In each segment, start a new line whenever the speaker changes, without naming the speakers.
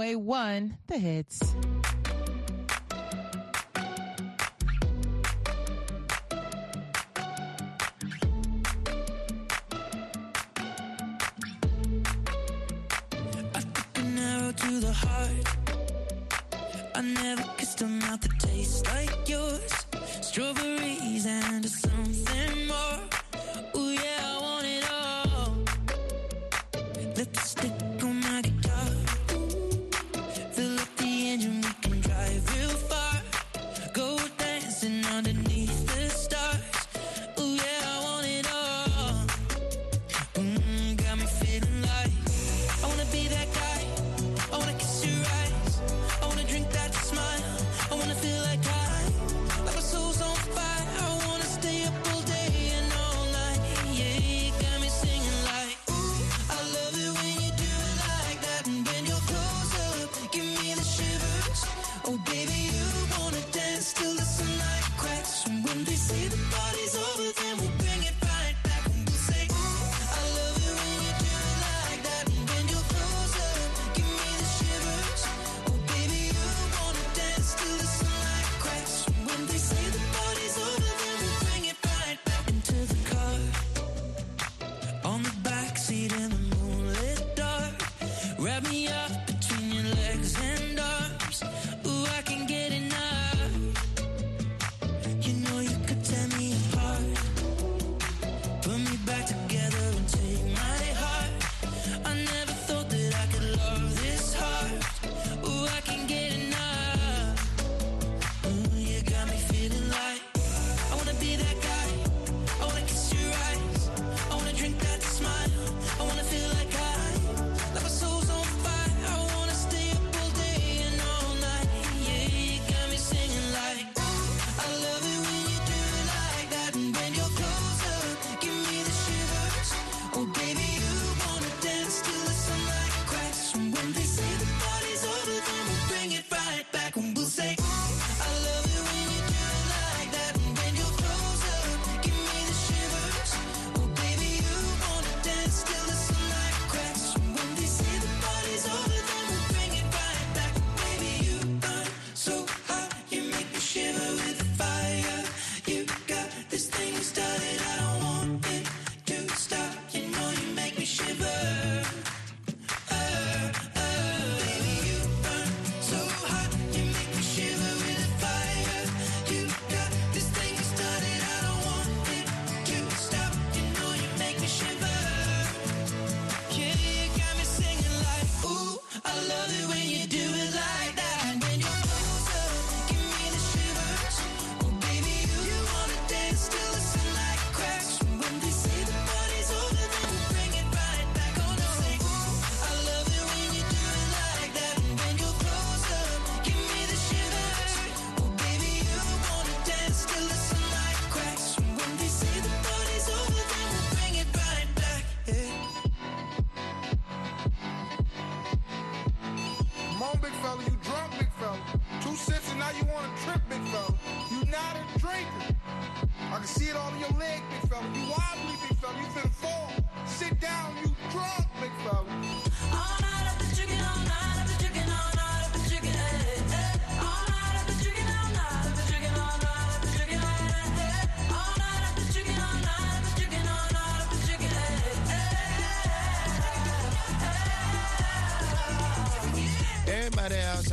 Way One, the hits.
to the heart. I never kissed a mouth that tastes like yours.
Strawberry.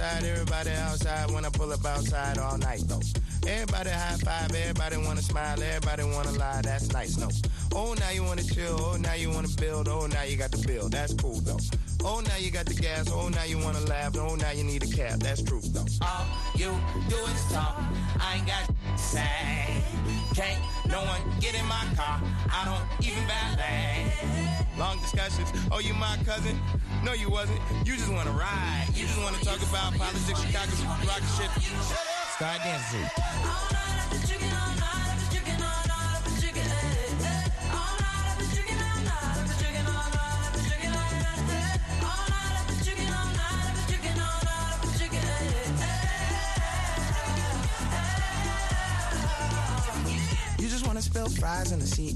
outside, everybody outside when I pull up outside all night though. Everybody high five, everybody wanna smile, everybody wanna lie, that's nice, no. Oh, now you wanna chill, oh, now you wanna build, oh, now you got the bill, that's cool though. Oh, now you got the gas, oh, now you wanna laugh, oh, now you need a cab, that's true though.
All you do is talk, I ain't got say. Can't no one get in my car, I don't even ballet
long discussions. Oh, you my cousin? No, you wasn't. You just wanna ride. You just wanna talk about politics, Chicago, rock shit. Start dancing. You just wanna spill fries in the seat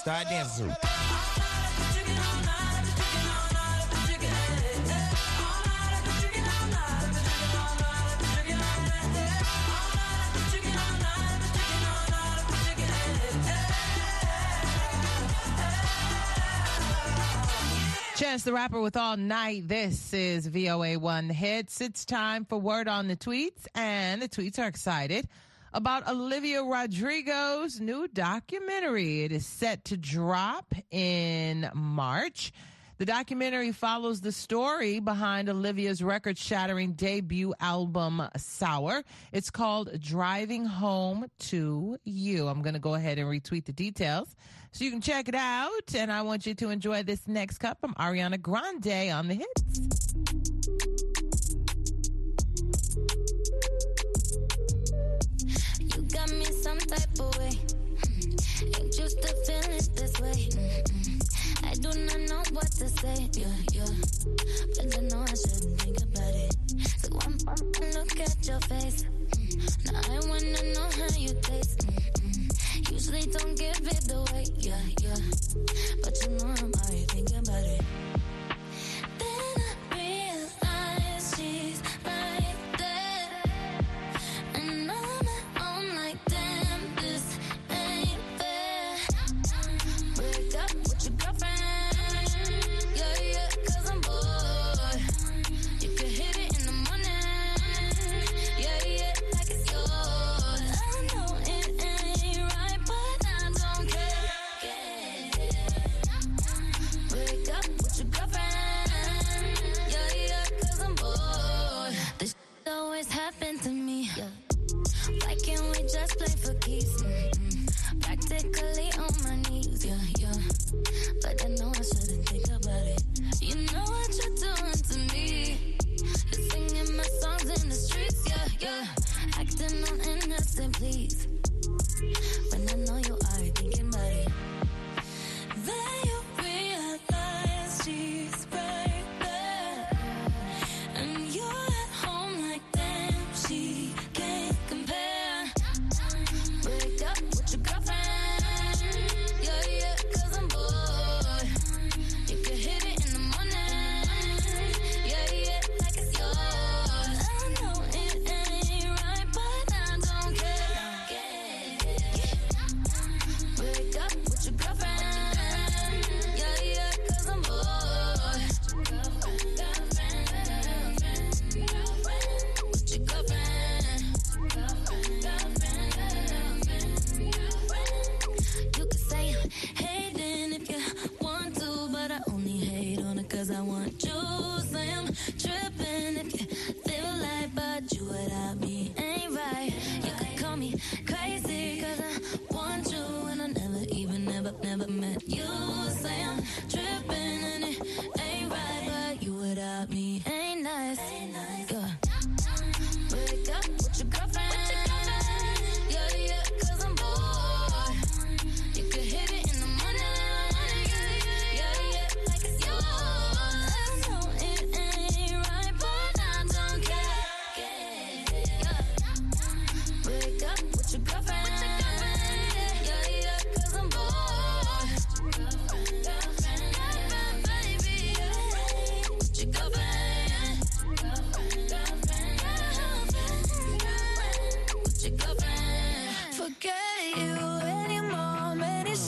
Start dancing.
Chance the Rapper with All Night. This is VOA One Hits. It's time for Word on the Tweets, and the tweets are excited about Olivia Rodrigo's new documentary. It is set to drop in March. The documentary follows the story behind Olivia's record shattering debut album, Sour. It's called Driving Home to You. I'm going to go ahead and retweet the details so you can check it out. And I want you to enjoy this next cut from Ariana Grande on the hits.
Type of way. Hmm. Ain't used to feeling this way. Mm-mm. I do not know what to say. Yeah, yeah. But I know I shouldn't think about it. So one one look at your face. Mm. Now I wanna know how you taste. Usually don't give it away. Yeah, yeah. But you know I'm already thinking about it. Cause
I want to slam, trip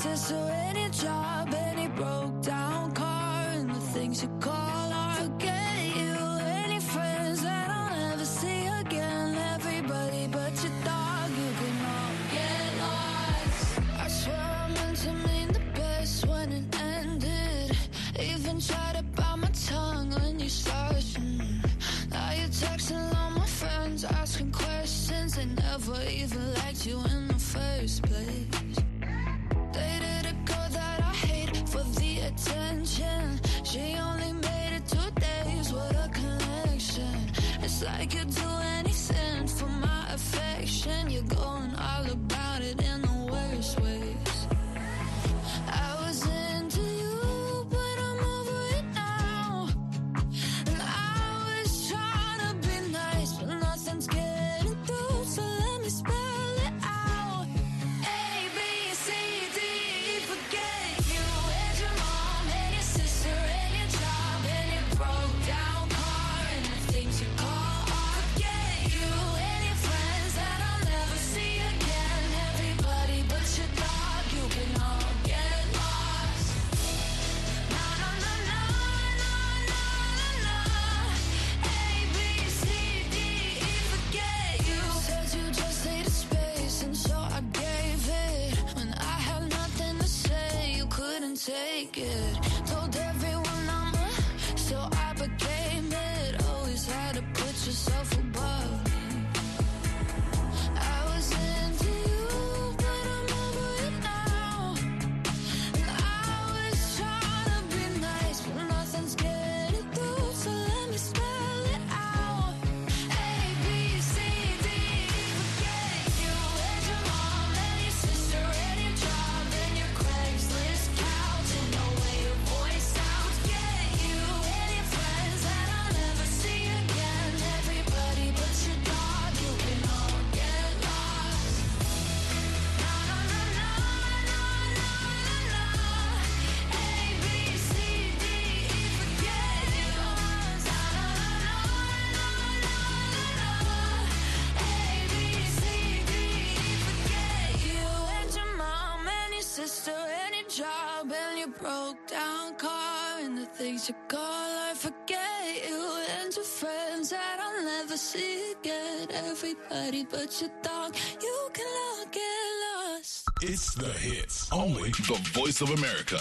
So any job, any broke down car, and the things you call. I could do anything for my affection. You It's call, I forget you and your friends that I'll never see again. Everybody but your dog, you get lost.
It's the hits, only the voice of America.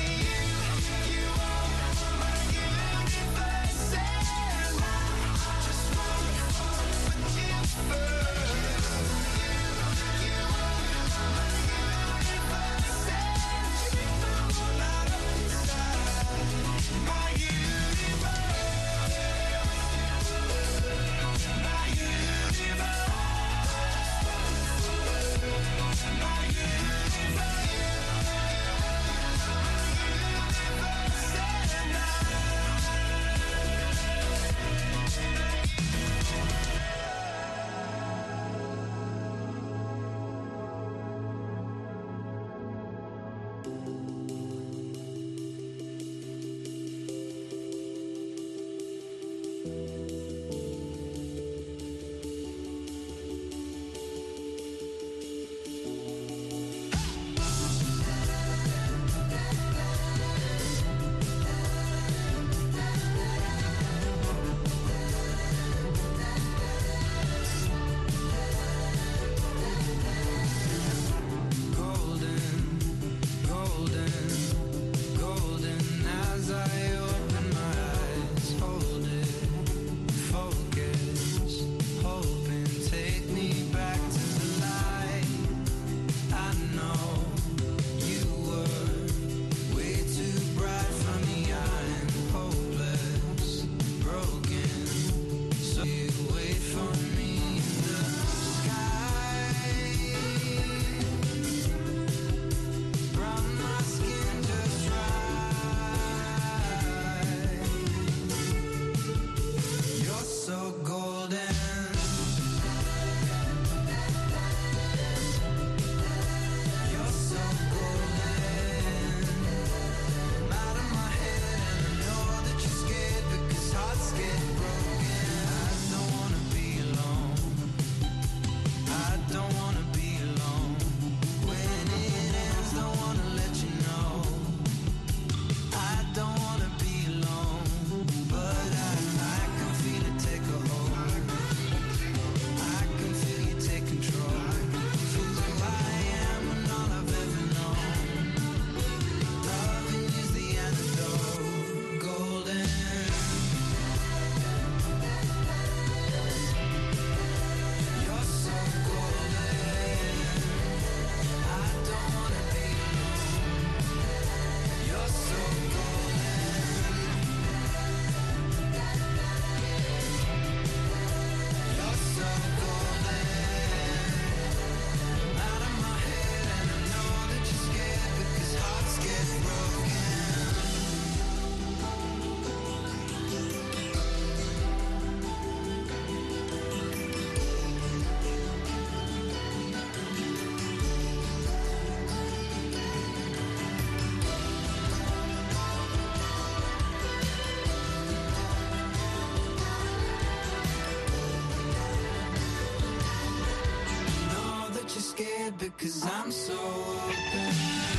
It because I'm so open.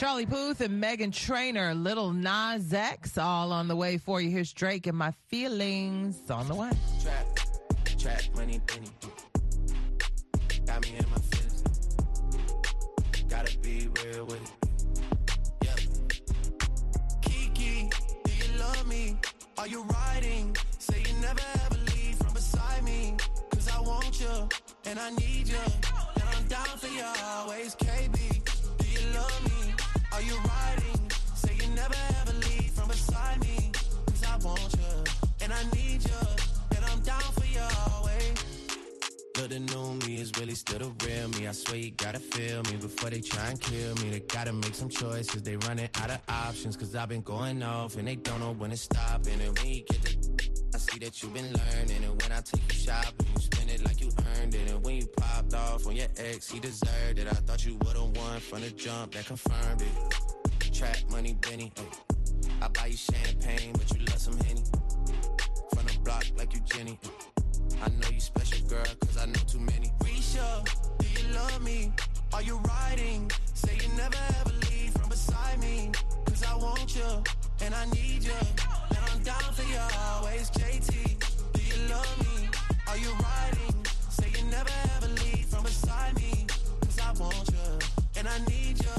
Charlie Puth and Meghan Trainor, Lil Nas X, all on the way for you. Here's Drake and My Feelings on the way.
Money, penny. Got me in my feelings. Gotta be real with it. Kiki, do you love me? Are you riding? Say you never ever leave from beside me. Cause I want you, and I need you. And I'm down for you always, KB. Do you love me? Are you riding? Say you never ever leave from beside me. Cause I want you, and I need you. And I'm down for you always. Look, the new me is really still the real me. I swear you gotta feel me before they try and kill me. They gotta make some choices. They running out of options. Cause I've been going off and they don't know when to stop. And when you get the I see that you've been learning. And when I take you shopping, you off on your ex, he deserved it. I thought you would've won from the jump that confirmed it. Trap money, Benny. I buy you champagne, but you love some Henny. From the block like you Jenny. I know you special, girl, cause I know too many. Risha, do you love me? Are you riding? Say you never ever leave from beside me. Cause I want you, and I need you. And I'm down for you always, JT. Do you love me? Are you riding? Never ever leave from beside me. Cause I want you, and I need you.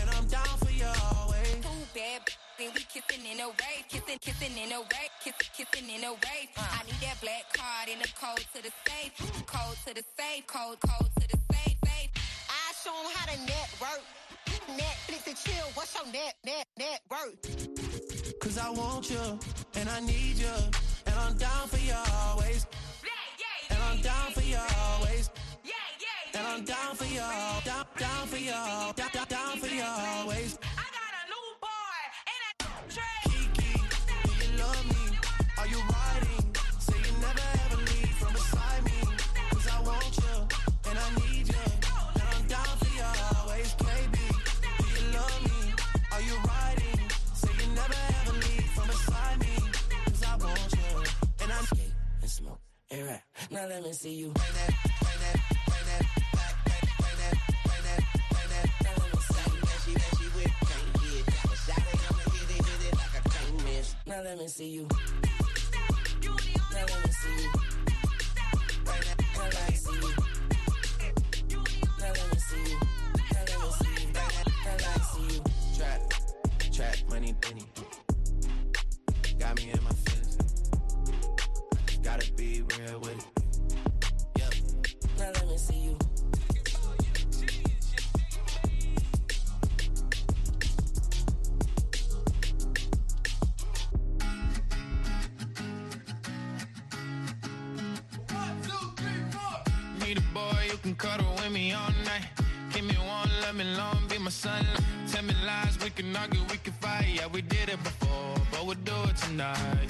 And I'm down for you always.
Too bad, then we kissing in a wave, kissing, kissing in a wave, kissing, kissing in a wave. Uh. I need that black card in the code to the safe, code to the safe, code, code to the safe, safe.
I show 'em how to network. Netflix and chill. What's your net, net, net worth?
Cause I want you, and I need you, and I'm down for you always. Now let me see you. Now let me see you. Now let me see you. Now let me see you. Now let me see you. Now let me see you. Now let me see you. Now let me see you. Trap, trap, money, penny.
Argue, we can fight. Yeah, we did it before, but we'll do it tonight.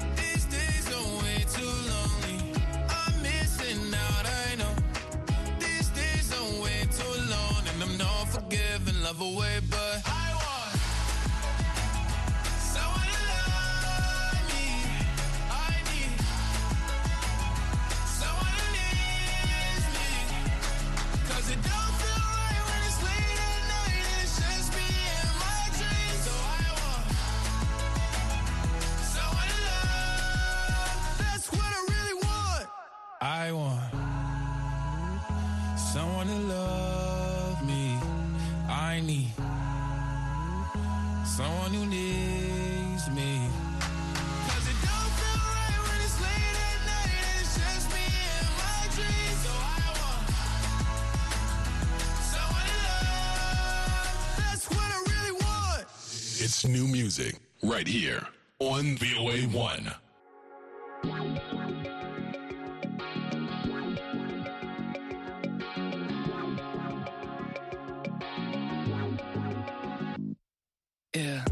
give and love away, but
new music right here on VOA One.
Yeah.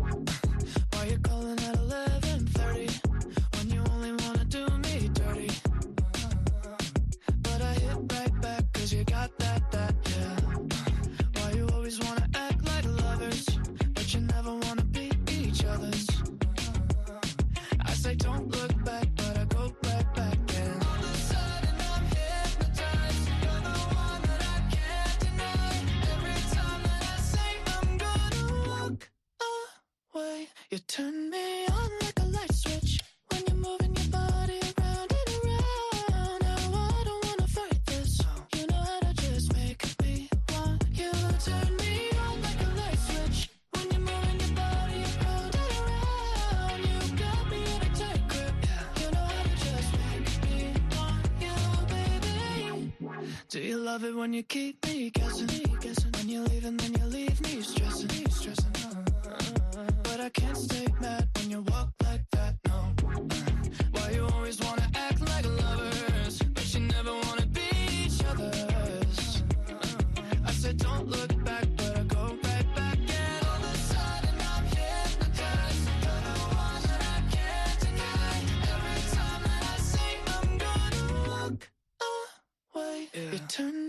Do you love it when you keep me guessing? guessing? When you leave and then you leave me stressing, stressing. Uh. But I can't stay mad when you walk like that, no. Tonight.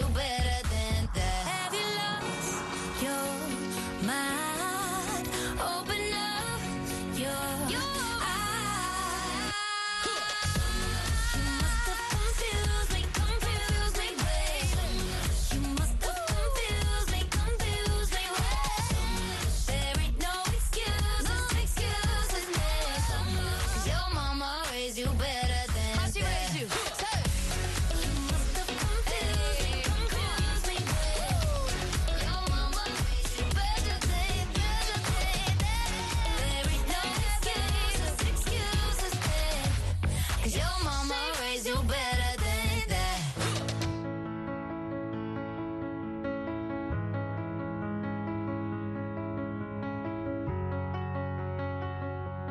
you better.